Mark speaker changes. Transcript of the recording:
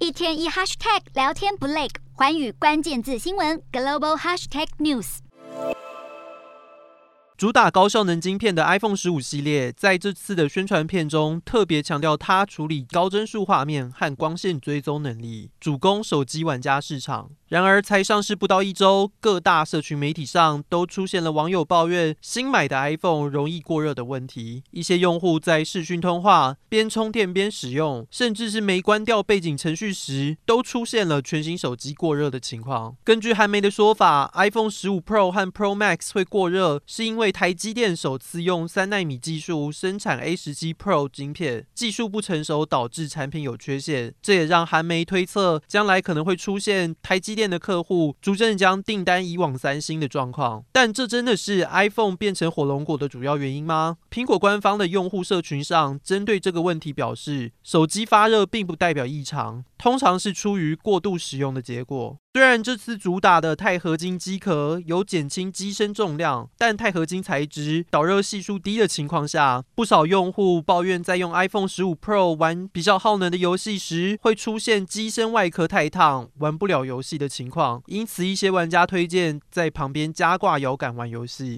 Speaker 1: 一天一 hashtag 聊天不累，寰宇关键字新闻 global hashtag news。
Speaker 2: 主打高效能晶片的 iPhone 十五系列，在这次的宣传片中特别强调它处理高帧数画面和光线追踪能力，主攻手机玩家市场。然而，才上市不到一周，各大社群媒体上都出现了网友抱怨新买的 iPhone 容易过热的问题。一些用户在视讯通话、边充电边使用，甚至是没关掉背景程序时，都出现了全新手机过热的情况。根据韩媒的说法，iPhone 十五 Pro 和 Pro Max 会过热，是因为台积电首次用三纳米技术生产 A 十七 Pro 晶片，技术不成熟导致产品有缺陷。这也让韩媒推测，将来可能会出现台积店的客户逐渐将订单移往三星的状况，但这真的是 iPhone 变成火龙果的主要原因吗？苹果官方的用户社群上针对这个问题表示，手机发热并不代表异常，通常是出于过度使用的结果。虽然这次主打的钛合金机壳有减轻机身重量，但钛合金材质导热系数低的情况下，不少用户抱怨在用 iPhone 十五 Pro 玩比较耗能的游戏时，会出现机身外壳太烫，玩不了游戏的情况。因此，一些玩家推荐在旁边加挂摇杆玩游戏。